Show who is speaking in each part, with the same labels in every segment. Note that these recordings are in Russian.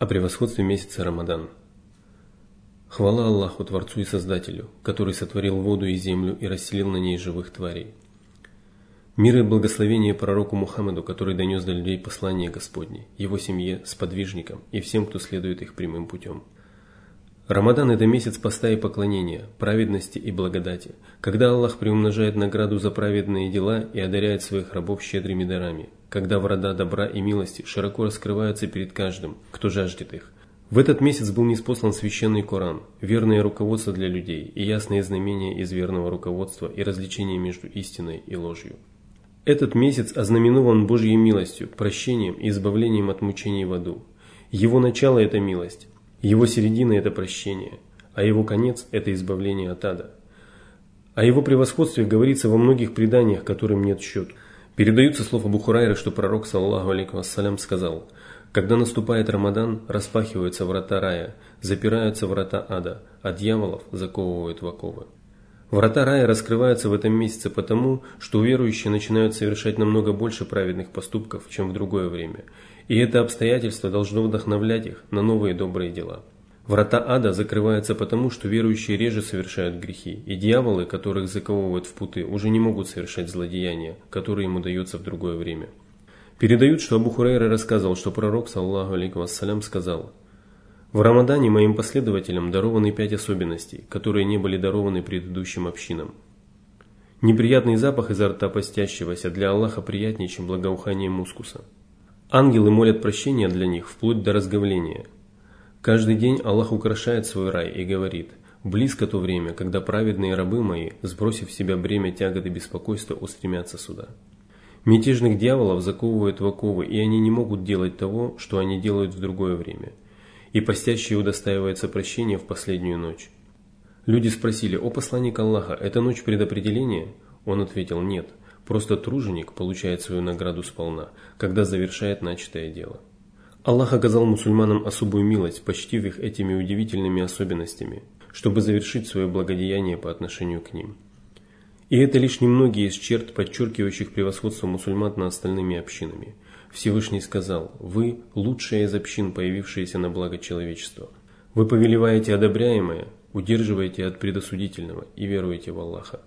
Speaker 1: О превосходстве месяца Рамадан. Хвала Аллаху, Творцу и Создателю, который сотворил воду и землю и расселил на ней живых тварей. Мир и благословение пророку Мухаммаду, который донес до людей послание Господне, его семье, сподвижникам и всем, кто следует их прямым путем. Рамадан – это месяц поста и поклонения, праведности и благодати, когда Аллах приумножает награду за праведные дела и одаряет своих рабов щедрыми дарами – когда врата добра и милости широко раскрываются перед каждым, кто жаждет их. В этот месяц был неспослан священный Коран, верное руководство для людей и ясные знамения из верного руководства и развлечения между истиной и ложью. Этот месяц ознаменован Божьей милостью, прощением и избавлением от мучений в аду. Его начало – это милость, его середина – это прощение, а его конец – это избавление от ада. О его превосходстве говорится во многих преданиях, которым нет счету. Передаются слова Бухурайра, что пророк, саллаху алейкум вассалям, сказал, «Когда наступает Рамадан, распахиваются врата рая, запираются врата ада, а дьяволов заковывают в оковы». Врата рая раскрываются в этом месяце потому, что верующие начинают совершать намного больше праведных поступков, чем в другое время, и это обстоятельство должно вдохновлять их на новые добрые дела. Врата ада закрываются потому, что верующие реже совершают грехи, и дьяволы, которых заковывают в путы, уже не могут совершать злодеяния, которые ему даются в другое время. Передают, что Абу Хурайра рассказывал, что пророк, саллаху алейкум вассалям, сказал «В Рамадане моим последователям дарованы пять особенностей, которые не были дарованы предыдущим общинам. Неприятный запах изо рта постящегося для Аллаха приятнее, чем благоухание мускуса. Ангелы молят прощения для них вплоть до разговления – Каждый день Аллах украшает свой рай и говорит, «Близко то время, когда праведные рабы мои, сбросив в себя бремя тягот и беспокойства, устремятся сюда». Мятежных дьяволов заковывают в оковы, и они не могут делать того, что они делают в другое время. И постящий удостаивается прощения в последнюю ночь. Люди спросили, «О посланник Аллаха, это ночь предопределения?» Он ответил, «Нет, просто труженик получает свою награду сполна, когда завершает начатое дело». Аллах оказал мусульманам особую милость, почтив их этими удивительными особенностями, чтобы завершить свое благодеяние по отношению к ним. И это лишь немногие из черт, подчеркивающих превосходство мусульман над остальными общинами. Всевышний сказал, «Вы – лучшая из общин, появившаяся на благо человечества. Вы повелеваете одобряемое, удерживаете от предосудительного и веруете в Аллаха».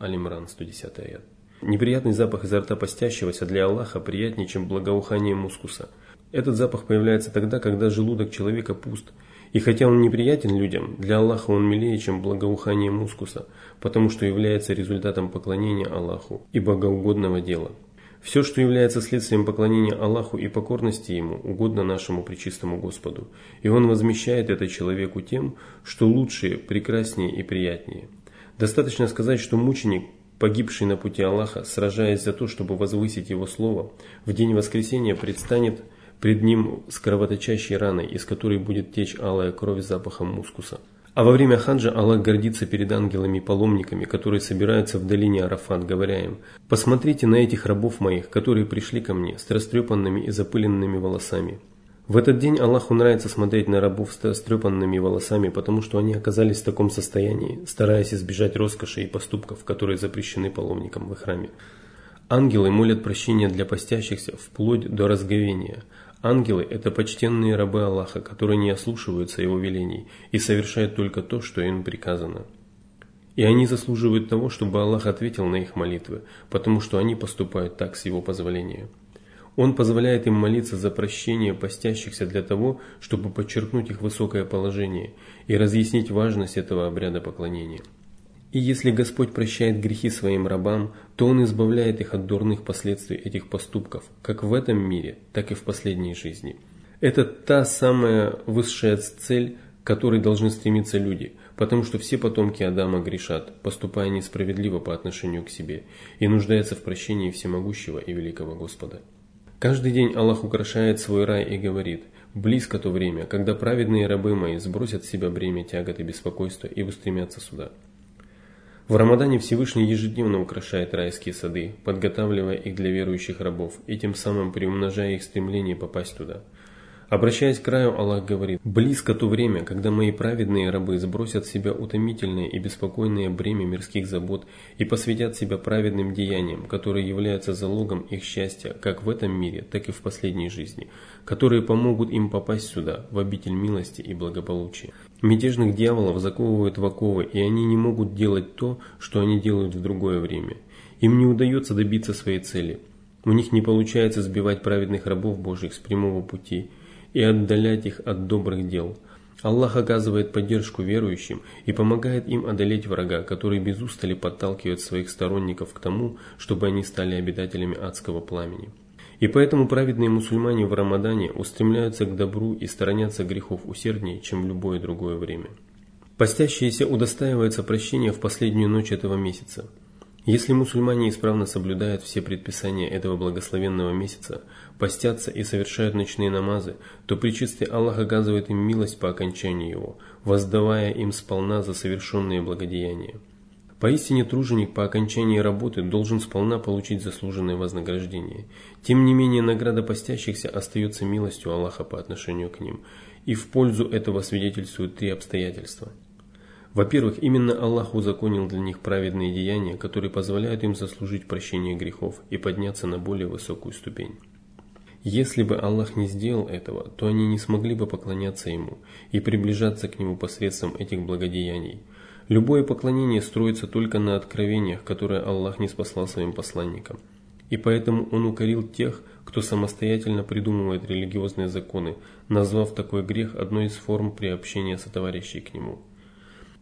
Speaker 1: Алимран, 110 аят. Неприятный запах изо рта постящегося для Аллаха приятнее, чем благоухание мускуса – этот запах появляется тогда, когда желудок человека пуст. И хотя он неприятен людям, для Аллаха он милее, чем благоухание мускуса, потому что является результатом поклонения Аллаху и богоугодного дела. Все, что является следствием поклонения Аллаху и покорности Ему, угодно нашему Пречистому Господу, и Он возмещает это человеку тем, что лучше, прекраснее и приятнее. Достаточно сказать, что мученик, погибший на пути Аллаха, сражаясь за то, чтобы возвысить Его Слово, в день воскресения предстанет – Пред ним с кровоточащей раной, из которой будет течь алая кровь с запахом мускуса. А во время хаджа Аллах гордится перед ангелами-паломниками, которые собираются в долине Арафат, говоря им, «Посмотрите на этих рабов моих, которые пришли ко мне с растрепанными и запыленными волосами». В этот день Аллаху нравится смотреть на рабов с растрепанными волосами, потому что они оказались в таком состоянии, стараясь избежать роскоши и поступков, которые запрещены паломникам в храме. Ангелы молят прощения для постящихся вплоть до разговения – Ангелы – это почтенные рабы Аллаха, которые не ослушиваются Его велений и совершают только то, что им приказано. И они заслуживают того, чтобы Аллах ответил на их молитвы, потому что они поступают так с Его позволения. Он позволяет им молиться за прощение постящихся для того, чтобы подчеркнуть их высокое положение и разъяснить важность этого обряда поклонения. И если Господь прощает грехи своим рабам, то Он избавляет их от дурных последствий этих поступков, как в этом мире, так и в последней жизни. Это та самая высшая цель, к которой должны стремиться люди, потому что все потомки Адама грешат, поступая несправедливо по отношению к себе, и нуждаются в прощении всемогущего и великого Господа. Каждый день Аллах украшает свой рай и говорит, «Близко то время, когда праведные рабы мои сбросят с себя бремя тягот и беспокойства и устремятся сюда». В Рамадане Всевышний ежедневно украшает райские сады, подготавливая их для верующих рабов и тем самым приумножая их стремление попасть туда. Обращаясь к краю, Аллах говорит, «Близко то время, когда мои праведные рабы сбросят с себя утомительное и беспокойное бремя мирских забот и посвятят себя праведным деяниям, которые являются залогом их счастья как в этом мире, так и в последней жизни, которые помогут им попасть сюда, в обитель милости и благополучия». Мятежных дьяволов заковывают в оковы, и они не могут делать то, что они делают в другое время. Им не удается добиться своей цели. У них не получается сбивать праведных рабов Божьих с прямого пути – и отдалять их от добрых дел. Аллах оказывает поддержку верующим и помогает им одолеть врага, который без устали подталкивает своих сторонников к тому, чтобы они стали обитателями адского пламени. И поэтому праведные мусульмане в Рамадане устремляются к добру и сторонятся грехов усерднее, чем в любое другое время. Постящиеся удостаиваются прощения в последнюю ночь этого месяца. Если мусульмане исправно соблюдают все предписания этого благословенного месяца, постятся и совершают ночные намазы, то Пречистый Аллах оказывает им милость по окончании его, воздавая им сполна за совершенные благодеяния. Поистине труженик по окончании работы должен сполна получить заслуженное вознаграждение. Тем не менее, награда постящихся остается милостью Аллаха по отношению к ним, и в пользу этого свидетельствуют три обстоятельства – во-первых, именно Аллах узаконил для них праведные деяния, которые позволяют им заслужить прощение грехов и подняться на более высокую ступень. Если бы Аллах не сделал этого, то они не смогли бы поклоняться Ему и приближаться к Нему посредством этих благодеяний. Любое поклонение строится только на откровениях, которые Аллах не спаслал своим посланникам. И поэтому Он укорил тех, кто самостоятельно придумывает религиозные законы, назвав такой грех одной из форм приобщения сотоварищей к Нему.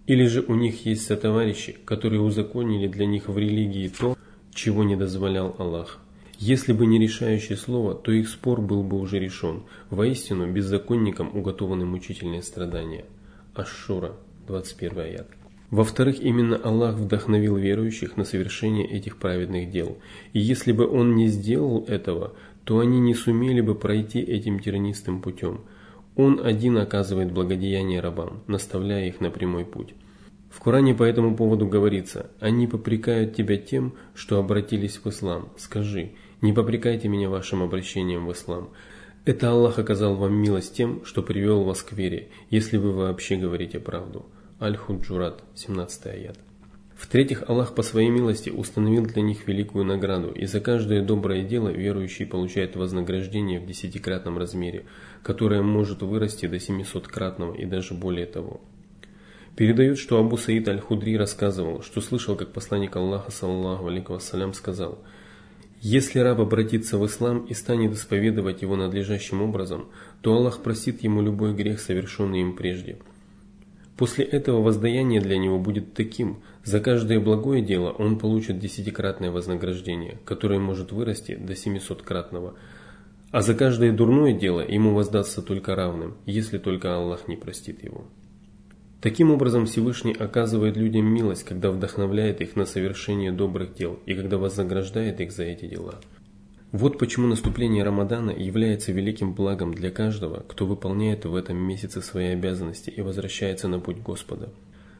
Speaker 1: Или же у них есть сотоварищи, которые узаконили для них в религии то, чего не дозволял Аллах. Если бы не решающее слово, то их спор был бы уже решен. Воистину, беззаконникам уготованы мучительные страдания. Ашшура, 21 аят. Во-вторых, именно Аллах вдохновил верующих на совершение этих праведных дел. И если бы Он не сделал этого, то они не сумели бы пройти этим тернистым путем – он один оказывает благодеяние рабам, наставляя их на прямой путь. В Коране по этому поводу говорится, «Они попрекают тебя тем, что обратились в ислам. Скажи, не попрекайте меня вашим обращением в ислам. Это Аллах оказал вам милость тем, что привел вас к вере, если вы вообще говорите правду». Аль-Худжурат, 17 аят. В-третьих, Аллах по своей милости установил для них великую награду, и за каждое доброе дело верующий получает вознаграждение в десятикратном размере, которое может вырасти до 700-кратного и даже более того. Передают, что Абу Саид Аль-Худри рассказывал, что слышал, как посланник Аллаха, саллаху алейкум вассалям, сказал, «Если раб обратится в ислам и станет исповедовать его надлежащим образом, то Аллах простит ему любой грех, совершенный им прежде». После этого воздаяние для него будет таким. За каждое благое дело он получит десятикратное вознаграждение, которое может вырасти до 700-кратного. А за каждое дурное дело ему воздастся только равным, если только Аллах не простит его. Таким образом Всевышний оказывает людям милость, когда вдохновляет их на совершение добрых дел и когда вознаграждает их за эти дела. Вот почему наступление Рамадана является великим благом для каждого, кто выполняет в этом месяце свои обязанности и возвращается на путь Господа.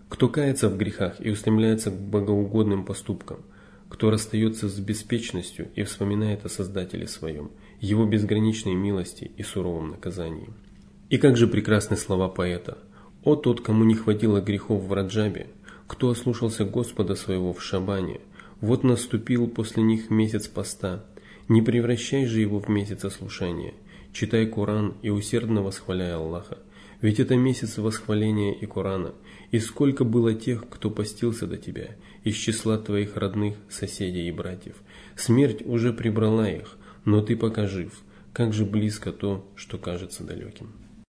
Speaker 1: Кто кается в грехах и устремляется к богоугодным поступкам, кто расстается с беспечностью и вспоминает о Создателе своем, его безграничной милости и суровом наказании. И как же прекрасны слова поэта «О тот, кому не хватило грехов в Раджабе, кто ослушался Господа своего в Шабане, вот наступил после них месяц поста, не превращай же его в месяц ослушания. Читай Коран и усердно восхваляй Аллаха. Ведь это месяц восхваления и Корана. И сколько было тех, кто постился до тебя, из числа твоих родных, соседей и братьев. Смерть уже прибрала их, но ты пока жив. Как же близко то, что кажется далеким.